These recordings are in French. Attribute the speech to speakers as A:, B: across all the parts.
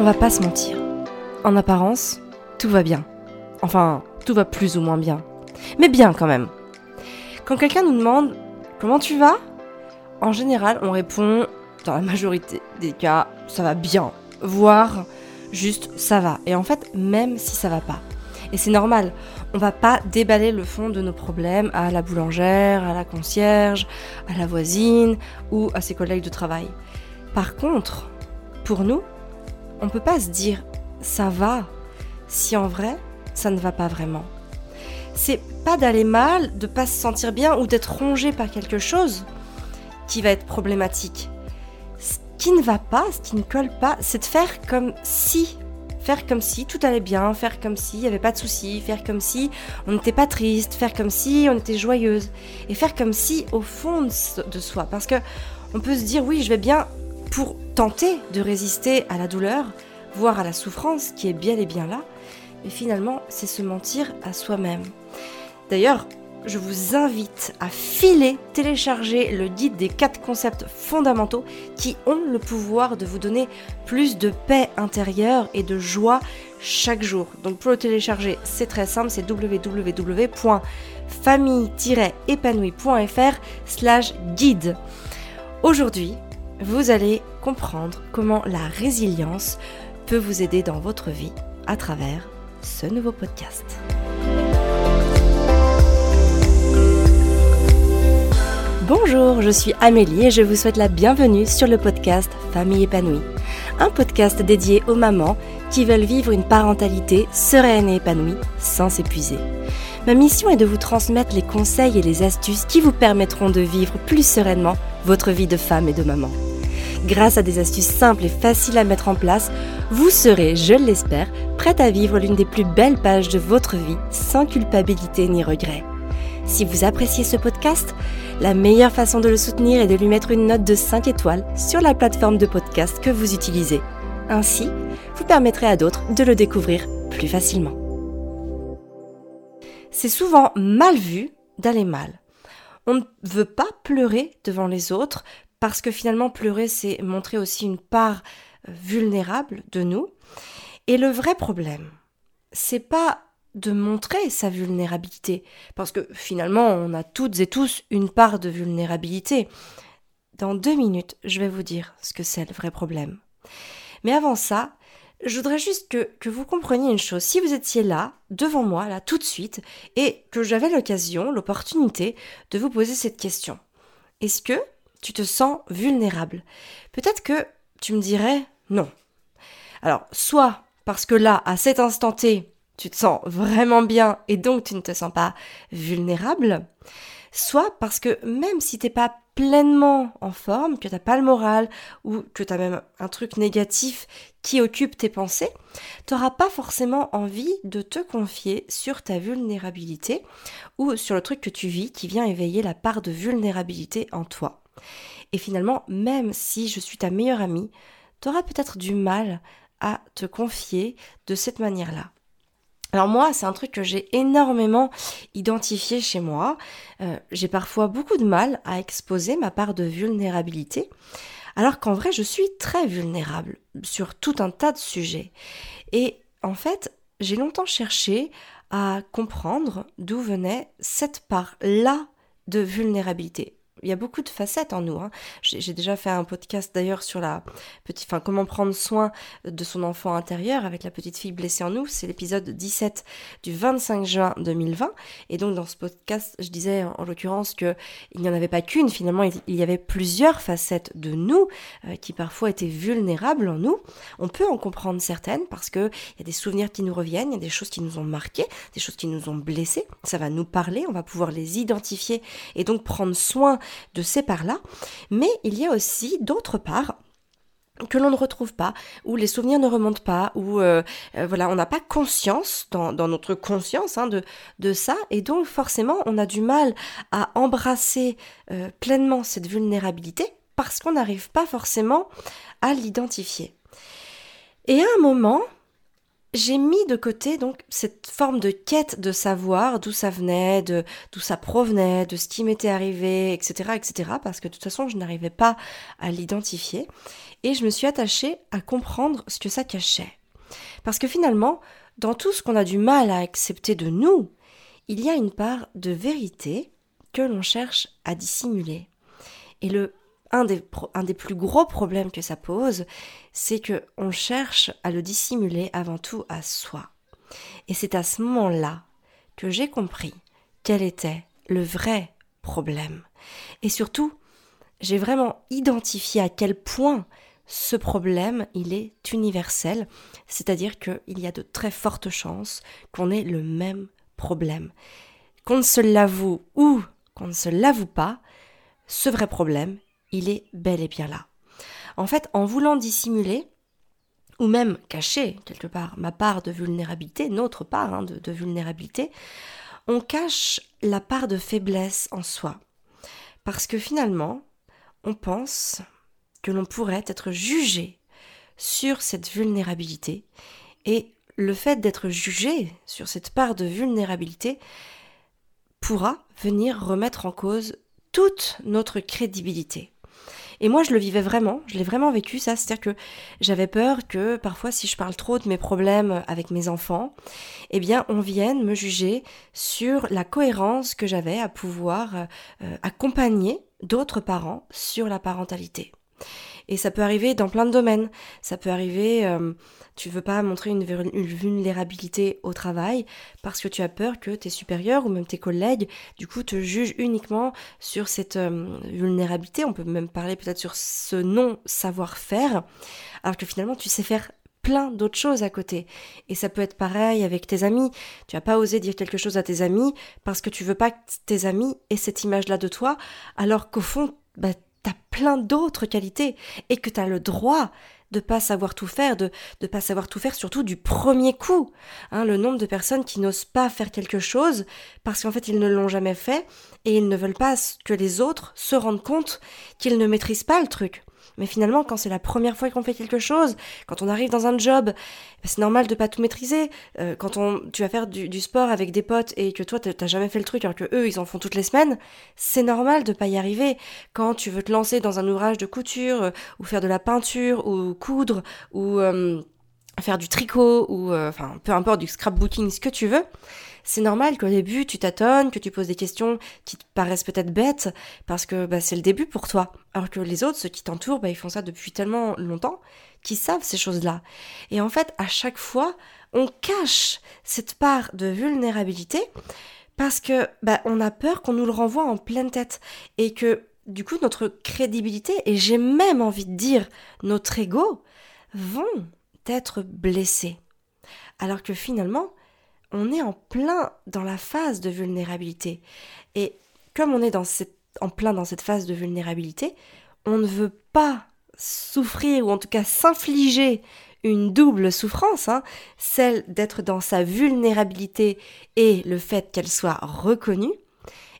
A: On va pas se mentir. En apparence, tout va bien. Enfin, tout va plus ou moins bien. Mais bien quand même. Quand quelqu'un nous demande comment tu vas, en général, on répond, dans la majorité des cas, ça va bien. Voire juste ça va. Et en fait, même si ça va pas. Et c'est normal, on va pas déballer le fond de nos problèmes à la boulangère, à la concierge, à la voisine ou à ses collègues de travail. Par contre, pour nous, on peut pas se dire ça va si en vrai ça ne va pas vraiment. C'est pas d'aller mal, de pas se sentir bien ou d'être rongé par quelque chose qui va être problématique. Ce qui ne va pas, ce qui ne colle pas, c'est de faire comme si faire comme si tout allait bien, faire comme s'il n'y avait pas de soucis, faire comme si on n'était pas triste, faire comme si on était joyeuse, et faire comme si au fond de soi, parce que on peut se dire oui je vais bien pour tenter de résister à la douleur, voire à la souffrance qui est bien et bien là, mais finalement c'est se mentir à soi-même. D'ailleurs, je vous invite à filer, télécharger le guide des quatre concepts fondamentaux qui ont le pouvoir de vous donner plus de paix intérieure et de joie chaque jour. Donc pour le télécharger, c'est très simple, c'est www.famille-épanouie.fr slash guide. Aujourd'hui, vous allez comprendre comment la résilience peut vous aider dans votre vie à travers ce nouveau podcast. Bonjour, je suis Amélie et je vous souhaite la bienvenue sur le podcast Famille épanouie. Un podcast dédié aux mamans qui veulent vivre une parentalité sereine et épanouie sans s'épuiser. Ma mission est de vous transmettre les conseils et les astuces qui vous permettront de vivre plus sereinement votre vie de femme et de maman. Grâce à des astuces simples et faciles à mettre en place, vous serez, je l'espère, prête à vivre l'une des plus belles pages de votre vie sans culpabilité ni regret. Si vous appréciez ce podcast, la meilleure façon de le soutenir est de lui mettre une note de 5 étoiles sur la plateforme de podcast que vous utilisez. Ainsi, vous permettrez à d'autres de le découvrir plus facilement. C'est souvent mal vu d'aller mal. On ne veut pas pleurer devant les autres parce que finalement pleurer c'est montrer aussi une part euh, vulnérable de nous. Et le vrai problème, c'est pas de montrer sa vulnérabilité, parce que finalement on a toutes et tous une part de vulnérabilité. Dans deux minutes, je vais vous dire ce que c'est le vrai problème. Mais avant ça, je voudrais juste que, que, vous compreniez une chose. Si vous étiez là, devant moi, là, tout de suite, et que j'avais l'occasion, l'opportunité de vous poser cette question. Est-ce que tu te sens vulnérable Peut-être que tu me dirais non. Alors, soit parce que là, à cet instant T, tu te sens vraiment bien et donc tu ne te sens pas vulnérable, soit parce que même si t'es pas pleinement en forme, que t'as pas le moral ou que tu as même un truc négatif qui occupe tes pensées, t'auras pas forcément envie de te confier sur ta vulnérabilité ou sur le truc que tu vis qui vient éveiller la part de vulnérabilité en toi. Et finalement, même si je suis ta meilleure amie, t'auras peut-être du mal à te confier de cette manière-là. Alors moi, c'est un truc que j'ai énormément identifié chez moi. Euh, j'ai parfois beaucoup de mal à exposer ma part de vulnérabilité, alors qu'en vrai, je suis très vulnérable sur tout un tas de sujets. Et en fait, j'ai longtemps cherché à comprendre d'où venait cette part-là de vulnérabilité il y a beaucoup de facettes en nous. Hein. J'ai déjà fait un podcast d'ailleurs sur la petite, enfin comment prendre soin de son enfant intérieur avec la petite fille blessée en nous. C'est l'épisode 17 du 25 juin 2020. Et donc dans ce podcast, je disais en, l'occurrence que il n'y en avait pas qu'une. Finalement, il, y avait plusieurs facettes de nous euh, qui parfois étaient vulnérables en nous. On peut en comprendre certaines parce que il y a des souvenirs qui nous reviennent, il y a des choses qui nous ont marqués, des choses qui nous ont blessés. Ça va nous parler, on va pouvoir les identifier et donc prendre soin de ces parts-là, mais il y a aussi d'autres parts que l'on ne retrouve pas, où les souvenirs ne remontent pas, où euh, euh, voilà, on n'a pas conscience dans, notre conscience hein, de, ça, et donc forcément on a du mal à embrasser euh, pleinement cette vulnérabilité parce qu'on n'arrive pas forcément à l'identifier. Et à un moment, j'ai mis de côté donc cette forme de quête de savoir d'où ça venait, d'où ça provenait, de ce qui m'était arrivé, etc., etc. Parce que de toute façon, je n'arrivais pas à l'identifier, et je me suis attachée à comprendre ce que ça cachait. Parce que finalement, dans tout ce qu'on a du mal à accepter de nous, il y a une part de vérité que l'on cherche à dissimuler. Et le un des, plus gros problèmes que ça pose, c'est que on cherche à le dissimuler avant tout à soi. Et c'est à ce moment-là que j'ai compris quel était le vrai problème. Et surtout, j'ai vraiment identifié à quel point ce problème, il est universel, c'est-à-dire qu'il y a de très fortes chances qu'on ait le même problème. Qu'on ne se l'avoue ou qu'on ne se l'avoue pas, ce vrai problème, il est bel et bien là. En fait, en voulant dissimuler, ou même cacher quelque part ma part de vulnérabilité, notre part hein, de, de vulnérabilité, on cache la part de faiblesse en soi. Parce que finalement, on pense que l'on pourrait être jugé sur cette vulnérabilité et le fait d'être jugé sur cette part de vulnérabilité pourra venir remettre en cause toute notre crédibilité. Et moi, je le vivais vraiment, je l'ai vraiment vécu, ça. C'est-à-dire que j'avais peur que parfois, si je parle trop de mes problèmes avec mes enfants, eh bien, on vienne me juger sur la cohérence que j'avais à pouvoir euh, accompagner d'autres parents sur la parentalité. Et ça peut arriver dans plein de domaines. Ça peut arriver, euh, tu veux pas montrer une, vulnérabilité au travail parce que tu as peur que tes supérieurs ou même tes collègues, du coup, te jugent uniquement sur cette euh, vulnérabilité. On peut même parler peut-être sur ce non-savoir-faire, alors que finalement, tu sais faire plein d'autres choses à côté. Et ça peut être pareil avec tes amis. Tu vas pas osé dire quelque chose à tes amis parce que tu veux pas que tes amis aient cette image-là de toi, alors qu'au fond, bah, t'as plein d'autres qualités et que t'as le droit de pas savoir tout faire, de ne pas savoir tout faire surtout du premier coup. Hein, le nombre de personnes qui n'osent pas faire quelque chose parce qu'en fait ils ne l'ont jamais fait et ils ne veulent pas que les autres se rendent compte qu'ils ne maîtrisent pas le truc. Mais finalement, quand c'est la première fois qu'on fait quelque chose, quand on arrive dans un job, bah, c'est normal de pas tout maîtriser. Euh, quand on, tu vas faire du, sport avec des potes et que toi t'as jamais fait le truc alors que eux ils en font toutes les semaines, c'est normal de pas y arriver. Quand tu veux te lancer dans un ouvrage de couture euh, ou faire de la peinture ou coudre ou euh, faire du tricot ou enfin peu importe du scrapbooking, ce que tu veux c'est normal qu'au début tu tâtonnes, que tu poses des questions qui te paraissent peut-être bêtes, parce que bah, c'est le début pour toi. Alors que les autres, ceux qui t'entourent, bah, ils font ça depuis tellement longtemps qu'ils savent ces choses-là. Et en fait, à chaque fois, on cache cette part de vulnérabilité parce que bah, on a peur qu'on nous le renvoie en pleine tête et que du coup notre crédibilité et j'ai même envie de dire notre ego vont être blessés. Alors que finalement, on est en plein dans la phase de vulnérabilité. Et comme on est en plein dans cette phase de vulnérabilité, on ne veut pas souffrir ou en tout cas s'infliger une double souffrance, hein, celle d'être dans sa vulnérabilité et le fait qu'elle soit reconnue.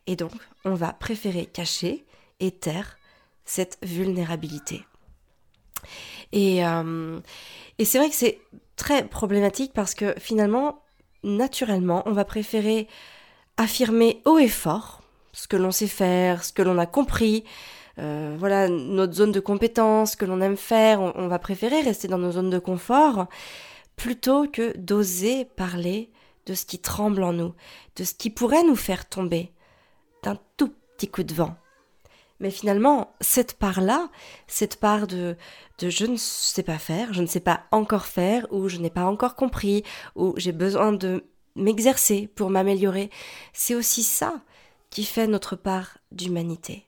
A: Et donc, on va préférer cacher et taire cette vulnérabilité. Et, euh, et c'est vrai que c'est très problématique parce que finalement, naturellement, on va préférer affirmer haut et fort ce que l'on sait faire, ce que l'on a compris, euh, voilà notre zone de compétence, ce que l'on aime faire. On, va préférer rester dans nos zones de confort plutôt que d'oser parler de ce qui tremble en nous, de ce qui pourrait nous faire tomber d'un tout petit coup de vent. Mais finalement, cette part-là, cette part de, je ne sais pas faire, je ne sais pas encore faire, ou je n'ai pas encore compris, ou j'ai besoin de m'exercer pour m'améliorer, c'est aussi ça qui fait notre part d'humanité.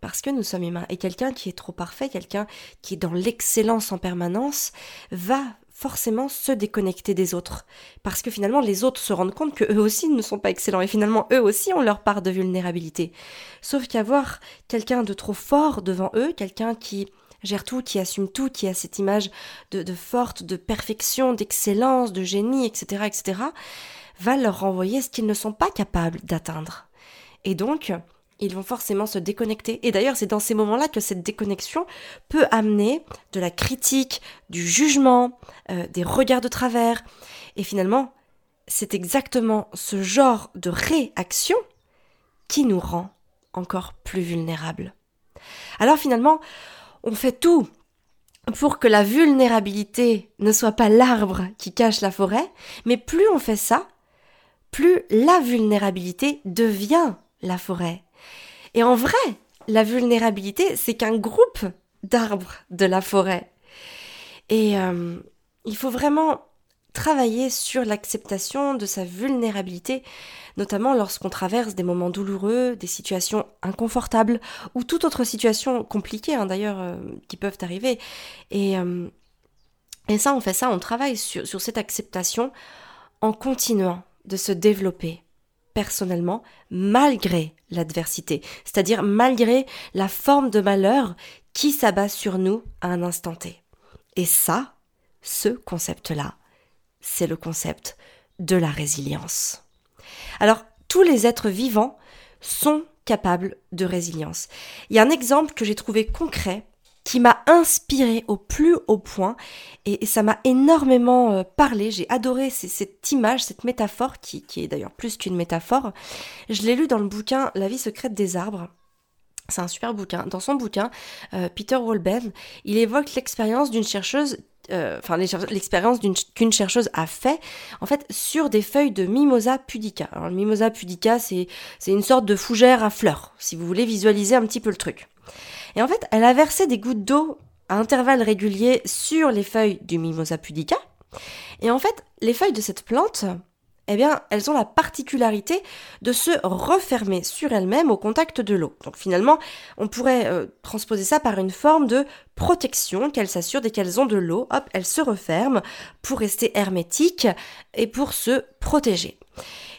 A: Parce que nous sommes humains. Et quelqu'un qui est trop parfait, quelqu'un qui est dans l'excellence en permanence, va forcément se déconnecter des autres. Parce que finalement, les autres se rendent compte que eux aussi ne sont pas excellents et finalement, eux aussi ont leur part de vulnérabilité. Sauf qu'avoir quelqu'un de trop fort devant eux, quelqu'un qui gère tout, qui assume tout, qui a cette image de, de forte, de perfection, d'excellence, de génie, etc., etc., va leur renvoyer ce qu'ils ne sont pas capables d'atteindre. Et donc, ils vont forcément se déconnecter. Et d'ailleurs, c'est dans ces moments-là que cette déconnexion peut amener de la critique, du jugement, euh, des regards de travers. Et finalement, c'est exactement ce genre de réaction qui nous rend encore plus vulnérables. Alors finalement, on fait tout pour que la vulnérabilité ne soit pas l'arbre qui cache la forêt, mais plus on fait ça, plus la vulnérabilité devient la forêt. Et en vrai, la vulnérabilité, c'est qu'un groupe d'arbres de la forêt. Et euh, il faut vraiment travailler sur l'acceptation de sa vulnérabilité, notamment lorsqu'on traverse des moments douloureux, des situations inconfortables ou toute autre situation compliquée hein, d'ailleurs euh, qui peuvent arriver. Et, euh, et ça, on fait ça, on travaille sur cette acceptation en continuant de se développer personnellement malgré l'adversité, c'est-à-dire malgré la forme de malheur qui s'abat sur nous à un instant T. Et ça, ce concept-là, c'est le concept de la résilience. Alors, tous les êtres vivants sont capables de résilience. Il y a un exemple que j'ai trouvé concret qui m'a inspiré au plus haut point et, ça m'a énormément euh, parlé. J'ai adoré cette image, cette métaphore qui, est d'ailleurs plus qu'une métaphore. Je l'ai lu dans le bouquin La vie secrète des arbres. C'est un super bouquin. Dans son bouquin, euh, Peter Wolben, il évoque l'expérience d'une chercheuse euh, enfin l'expérience qu'une chercheuse a fait en fait sur des feuilles de Mimosa pudica. Alors le Mimosa pudica c'est une sorte de fougère à fleurs si vous voulez visualiser un petit peu le truc. Et en fait, elle a versé des gouttes d'eau à intervalles réguliers sur les feuilles du Mimosa pudica. Et en fait, les feuilles de cette plante, eh bien, elles ont la particularité de se refermer sur elles-mêmes au contact de l'eau. Donc finalement, on pourrait euh, transposer ça par une forme de protection qu'elles s'assurent dès qu'elles ont de l'eau, hop, elles se referment pour rester hermétiques et pour se protéger.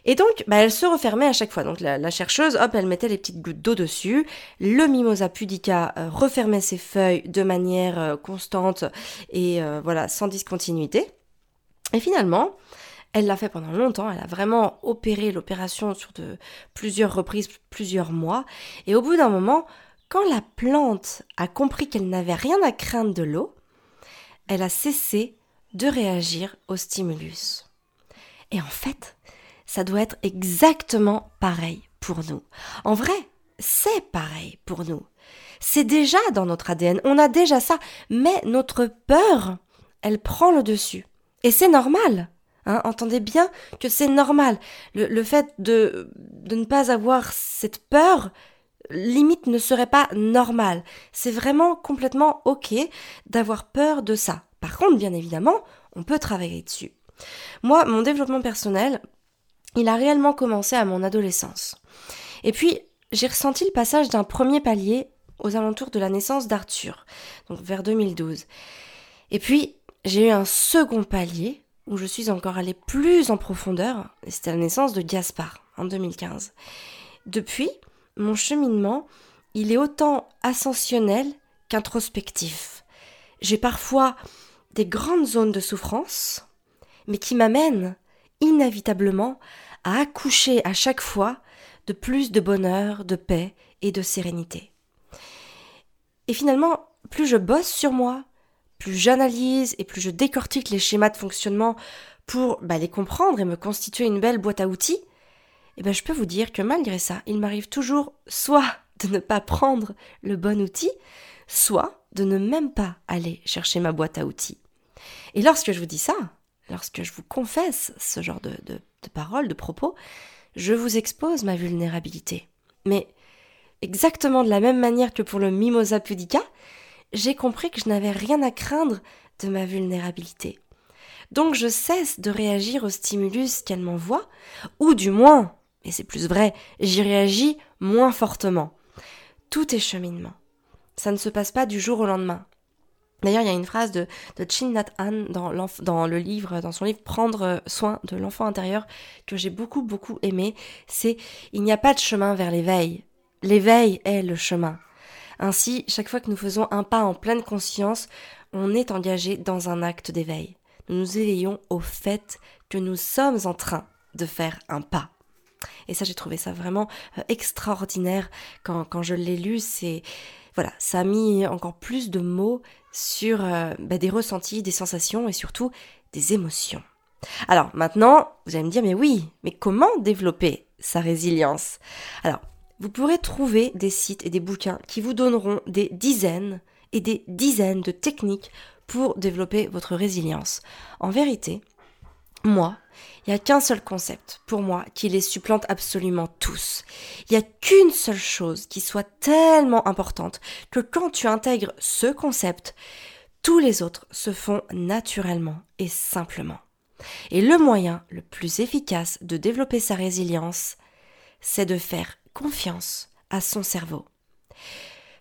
A: Et donc, bah, elle se refermait à chaque fois. Donc la, chercheuse, hop, elle mettait les petites gouttes d'eau dessus. Le Mimosa pudica euh, refermait ses feuilles de manière euh, constante et voilà, sans discontinuité. Et finalement, elle l'a fait pendant longtemps, elle a vraiment opéré l'opération sur de plusieurs reprises, plusieurs mois. Et au bout d'un moment, quand la plante a compris qu'elle n'avait rien à craindre de l'eau, elle a cessé de réagir au stimulus. Et en fait, ça doit être exactement pareil pour nous. En vrai, c'est pareil pour nous. C'est déjà dans notre ADN, on a déjà ça, mais notre peur, elle prend le dessus. Et c'est normal. Hein, entendez bien que c'est normal. Le, fait de, de ne pas avoir cette peur, limite, ne serait pas normal. C'est vraiment complètement OK d'avoir peur de ça. Par contre, bien évidemment, on peut travailler dessus. Moi, mon développement personnel, il a réellement commencé à mon adolescence. Et puis, j'ai ressenti le passage d'un premier palier aux alentours de la naissance d'Arthur, donc vers 2012. Et puis, j'ai eu un second palier où je suis encore allée plus en profondeur, et c'était la naissance de Gaspard en 2015. Depuis, mon cheminement, il est autant ascensionnel qu'introspectif. J'ai parfois des grandes zones de souffrance, mais qui m'amènent inévitablement à accoucher à chaque fois de plus de bonheur, de paix et de sérénité. Et finalement, plus je bosse sur moi, plus j'analyse et plus je décortique les schémas de fonctionnement pour bah, les comprendre et me constituer une belle boîte à outils, et eh ben, je peux vous dire que malgré ça, il m'arrive toujours soit de ne pas prendre le bon outil, soit de ne même pas aller chercher ma boîte à outils. Et lorsque je vous dis ça, lorsque je vous confesse ce genre de, de, de paroles, de propos, je vous expose ma vulnérabilité. Mais exactement de la même manière que pour le Mimosa pudica, j'ai compris que je n'avais rien à craindre de ma vulnérabilité. Donc je cesse de réagir au stimulus qu'elle m'envoie, ou du moins, et c'est plus vrai, j'y réagis moins fortement. Tout est cheminement. Ça ne se passe pas du jour au lendemain. D'ailleurs, il y a une phrase de, de Chin dans, le livre, dans son livre Prendre soin de l'enfant intérieur que j'ai beaucoup beaucoup aimé. C'est il n'y a pas de chemin vers l'éveil. L'éveil est le chemin. Ainsi, chaque fois que nous faisons un pas en pleine conscience, on est engagé dans un acte d'éveil. Nous nous éveillons au fait que nous sommes en train de faire un pas. Et ça, j'ai trouvé ça vraiment euh, extraordinaire quand, quand je l'ai lu. C'est voilà, ça a mis encore plus de mots sur euh, bah, des ressentis, des sensations et surtout des émotions. Alors maintenant, vous allez me dire, mais oui, mais comment développer sa résilience? Alors, vous pourrez trouver des sites et des bouquins qui vous donneront des dizaines et des dizaines de techniques pour développer votre résilience. En vérité, moi, il n'y a qu'un seul concept, pour moi, qui les supplante absolument tous. Il n'y a qu'une seule chose qui soit tellement importante que quand tu intègres ce concept, tous les autres se font naturellement et simplement. Et le moyen le plus efficace de développer sa résilience, c'est de faire confiance à son cerveau.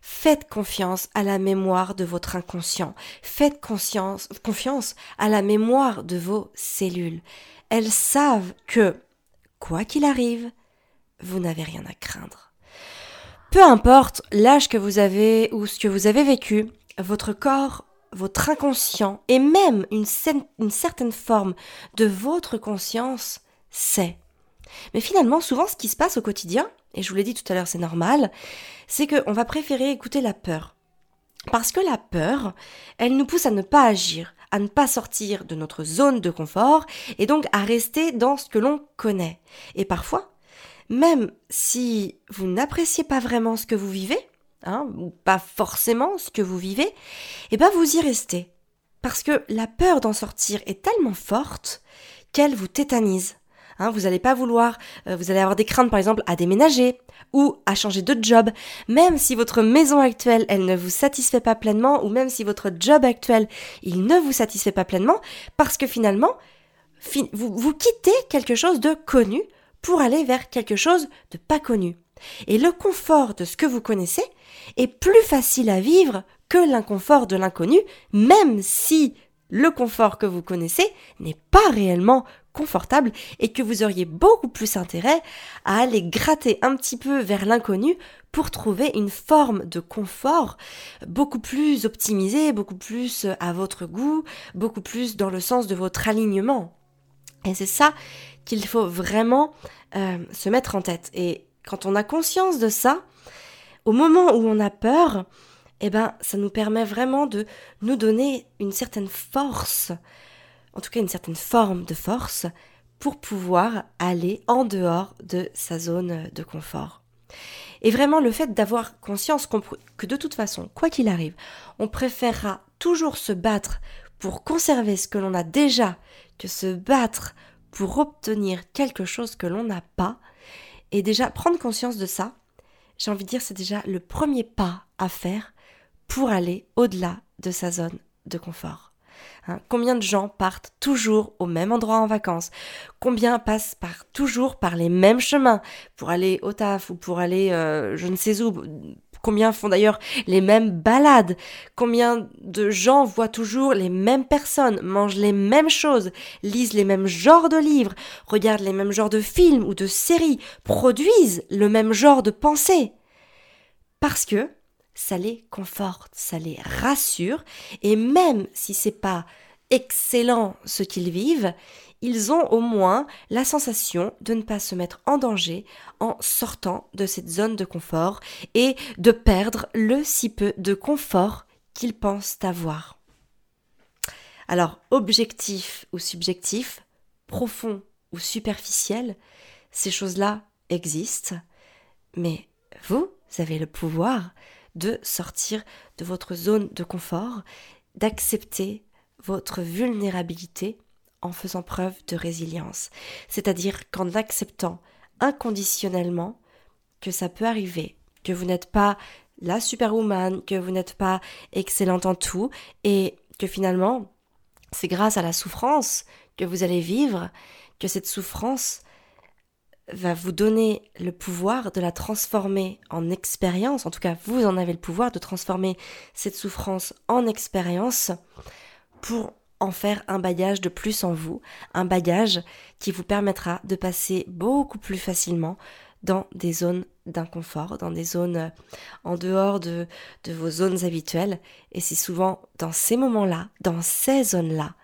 A: Faites confiance à la mémoire de votre inconscient. Faites confiance à la mémoire de vos cellules. Elles savent que, quoi qu'il arrive, vous n'avez rien à craindre. Peu importe l'âge que vous avez ou ce que vous avez vécu, votre corps, votre inconscient et même une, une certaine forme de votre conscience sait. Mais finalement, souvent, ce qui se passe au quotidien, et je vous l'ai dit tout à l'heure, c'est normal, c'est qu'on va préférer écouter la peur. Parce que la peur, elle nous pousse à ne pas agir, à ne pas sortir de notre zone de confort, et donc à rester dans ce que l'on connaît. Et parfois, même si vous n'appréciez pas vraiment ce que vous vivez, hein, ou pas forcément ce que vous vivez, eh ben vous y restez. Parce que la peur d'en sortir est tellement forte qu'elle vous tétanise. Hein, vous n'allez pas vouloir, euh, vous allez avoir des craintes par exemple à déménager ou à changer de job, même si votre maison actuelle elle ne vous satisfait pas pleinement ou même si votre job actuel il ne vous satisfait pas pleinement, parce que finalement vous, vous quittez quelque chose de connu pour aller vers quelque chose de pas connu. Et le confort de ce que vous connaissez est plus facile à vivre que l'inconfort de l'inconnu, même si le confort que vous connaissez n'est pas réellement confortable et que vous auriez beaucoup plus intérêt à aller gratter un petit peu vers l'inconnu pour trouver une forme de confort beaucoup plus optimisée, beaucoup plus à votre goût, beaucoup plus dans le sens de votre alignement. Et c'est ça qu'il faut vraiment euh, se mettre en tête. Et quand on a conscience de ça, au moment où on a peur, eh ben, ça nous permet vraiment de nous donner une certaine force en tout cas une certaine forme de force, pour pouvoir aller en dehors de sa zone de confort. Et vraiment le fait d'avoir conscience que de toute façon, quoi qu'il arrive, on préférera toujours se battre pour conserver ce que l'on a déjà que se battre pour obtenir quelque chose que l'on n'a pas. Et déjà prendre conscience de ça, j'ai envie de dire, c'est déjà le premier pas à faire pour aller au-delà de sa zone de confort. Hein, combien de gens partent toujours au même endroit en vacances? Combien passent par toujours par les mêmes chemins? Pour aller au taf ou pour aller euh, je ne sais où Combien font d'ailleurs les mêmes balades? Combien de gens voient toujours les mêmes personnes, mangent les mêmes choses, lisent les mêmes genres de livres, regardent les mêmes genres de films ou de séries, produisent le même genre de pensée? Parce que ça les conforte, ça les rassure, et même si c'est pas excellent ce qu'ils vivent, ils ont au moins la sensation de ne pas se mettre en danger en sortant de cette zone de confort et de perdre le si peu de confort qu'ils pensent avoir. Alors, objectif ou subjectif, profond ou superficiel, ces choses-là existent, mais vous avez le pouvoir de sortir de votre zone de confort, d'accepter votre vulnérabilité en faisant preuve de résilience. C'est-à-dire qu'en acceptant inconditionnellement que ça peut arriver, que vous n'êtes pas la superwoman, que vous n'êtes pas excellente en tout, et que finalement, c'est grâce à la souffrance que vous allez vivre, que cette souffrance va vous donner le pouvoir de la transformer en expérience, en tout cas vous en avez le pouvoir de transformer cette souffrance en expérience pour en faire un bagage de plus en vous, un bagage qui vous permettra de passer beaucoup plus facilement dans des zones d'inconfort, dans des zones euh, en dehors de, de vos zones habituelles. Et c'est souvent dans ces moments-là, dans ces zones-là,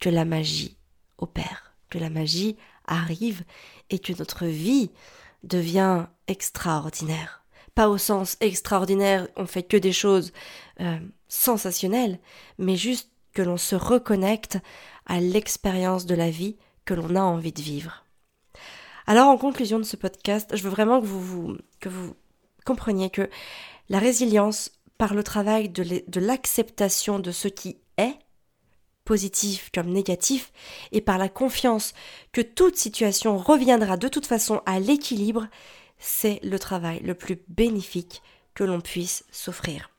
A: que la magie opère, que la magie arrive et que notre vie devient extraordinaire. Pas au sens extraordinaire, on fait que des choses euh, sensationnelles, mais juste que l'on se reconnecte à l'expérience de la vie que l'on a envie de vivre. Alors en conclusion de ce podcast, je veux vraiment que vous, que vous compreniez que la résilience, par le travail de l'acceptation de ce qui est, positif comme négatif, et par la confiance que toute situation reviendra de toute façon à l'équilibre, c'est le travail le plus bénéfique que l'on puisse s'offrir.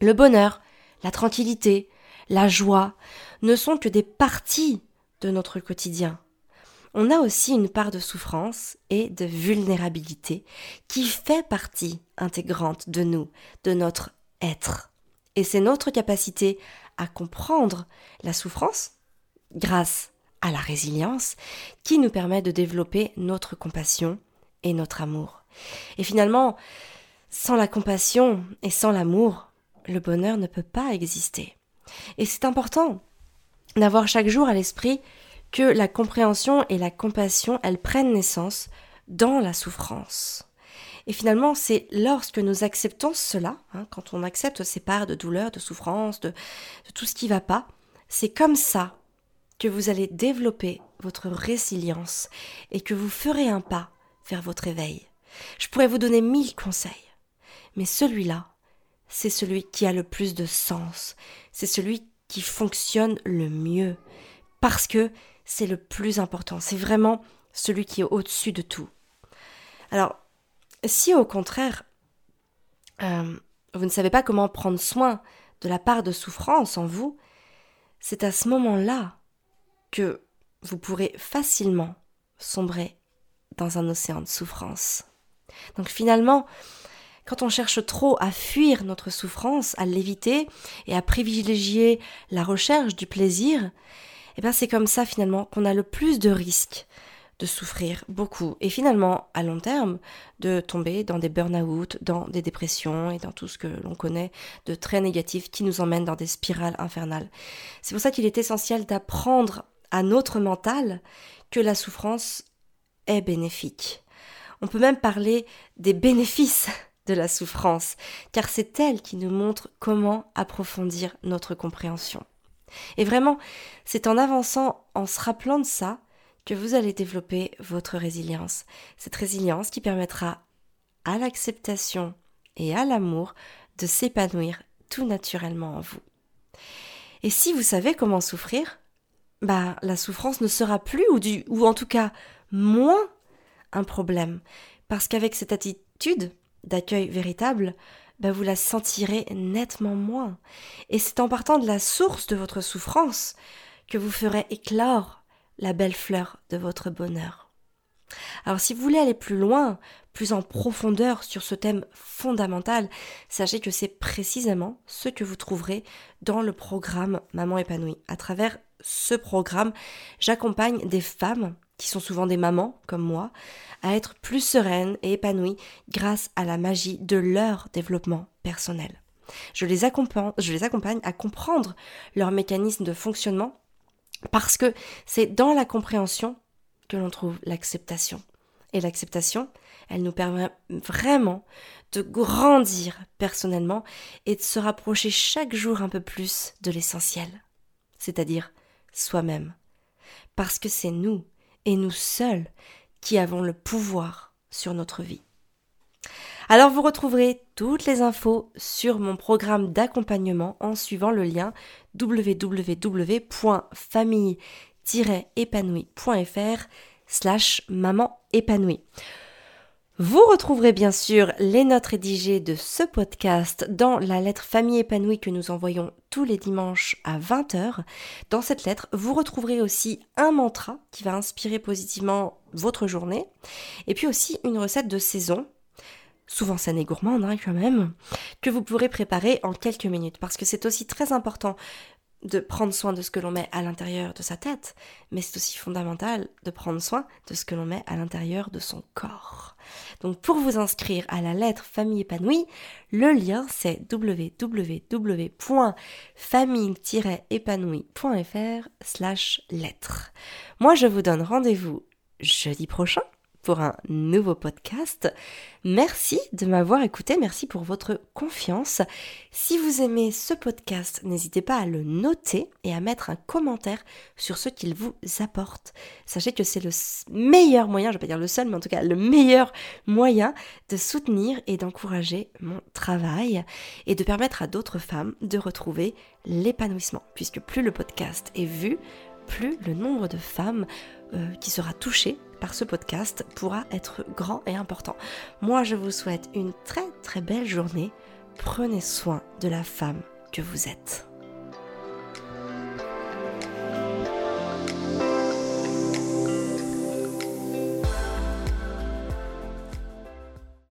A: Le bonheur, la tranquillité, la joie ne sont que des parties de notre quotidien on a aussi une part de souffrance et de vulnérabilité qui fait partie intégrante de nous, de notre être. Et c'est notre capacité à comprendre la souffrance grâce à la résilience qui nous permet de développer notre compassion et notre amour. Et finalement, sans la compassion et sans l'amour, le bonheur ne peut pas exister. Et c'est important d'avoir chaque jour à l'esprit que la compréhension et la compassion, elles prennent naissance dans la souffrance. Et finalement, c'est lorsque nous acceptons cela, hein, quand on accepte ces parts de douleur, de souffrance, de, de tout ce qui ne va pas, c'est comme ça que vous allez développer votre résilience et que vous ferez un pas vers votre éveil. Je pourrais vous donner mille conseils, mais celui-là, c'est celui qui a le plus de sens, c'est celui qui fonctionne le mieux, parce que c'est le plus important. C'est vraiment celui qui est au-dessus de tout. Alors, si au contraire, euh, vous ne savez pas comment prendre soin de la part de souffrance en vous, c'est à ce moment-là que vous pourrez facilement sombrer dans un océan de souffrance. Donc finalement, quand on cherche trop à fuir notre souffrance, à l'éviter et à privilégier la recherche du plaisir, eh bien c'est comme ça finalement qu'on a le plus de risques de souffrir beaucoup et finalement à long terme de tomber dans des burn-out, dans des dépressions et dans tout ce que l'on connaît de très négatif qui nous emmène dans des spirales infernales. C'est pour ça qu'il est essentiel d'apprendre à notre mental que la souffrance est bénéfique. On peut même parler des bénéfices de la souffrance, car c'est elle qui nous montre comment approfondir notre compréhension. Et vraiment, c'est en avançant, en se rappelant de ça, que vous allez développer votre résilience. Cette résilience qui permettra à l'acceptation et à l'amour de s'épanouir tout naturellement en vous. Et si vous savez comment souffrir, bah la souffrance ne sera plus ou du ou en tout cas moins un problème parce qu'avec cette attitude d'accueil véritable, bah, vous la sentirez nettement moins. Et c'est en partant de la source de votre souffrance que vous ferez éclore la belle fleur de votre bonheur. Alors si vous voulez aller plus loin, plus en profondeur sur ce thème fondamental, sachez que c'est précisément ce que vous trouverez dans le programme Maman épanouie. À travers ce programme, j'accompagne des femmes qui sont souvent des mamans comme moi, à être plus sereines et épanouies grâce à la magie de leur développement personnel. Je les accompagne, je les accompagne à comprendre leur mécanisme de fonctionnement parce que c'est dans la compréhension que l'on trouve l'acceptation. Et l'acceptation, elle nous permet vraiment de grandir personnellement et de se rapprocher chaque jour un peu plus de l'essentiel, c'est-à-dire soi-même. Parce que c'est nous et nous seuls qui avons le pouvoir sur notre vie. Alors vous retrouverez toutes les infos sur mon programme d'accompagnement en suivant le lien www.famille-épanouie.fr slash maman épanouie. Vous retrouverez bien sûr les notes rédigées de ce podcast dans la lettre Famille épanouie que nous envoyons tous les dimanches à 20h. Dans cette lettre, vous retrouverez aussi un mantra qui va inspirer positivement votre journée et puis aussi une recette de saison souvent saine et gourmande hein, quand même, que vous pourrez préparer en quelques minutes. Parce que c'est aussi très important de prendre soin de ce que l'on met à l'intérieur de sa tête, mais c'est aussi fondamental de prendre soin de ce que l'on met à l'intérieur de son corps. Donc pour vous inscrire à la lettre Famille épanouie, le lien c'est www.famille-épanouie.fr slash lettre. Moi je vous donne rendez-vous jeudi prochain pour un nouveau podcast. Merci de m'avoir écouté, merci pour votre confiance. Si vous aimez ce podcast, n'hésitez pas à le noter et à mettre un commentaire sur ce qu'il vous apporte. Sachez que c'est le meilleur moyen, je ne vais pas dire le seul, mais en tout cas le meilleur moyen de soutenir et d'encourager mon travail et de permettre à d'autres femmes de retrouver l'épanouissement. Puisque plus le podcast est vu, plus le nombre de femmes euh, qui sera touché par ce podcast pourra être grand et important. Moi, je vous souhaite une très très belle journée. Prenez soin de la femme que vous êtes.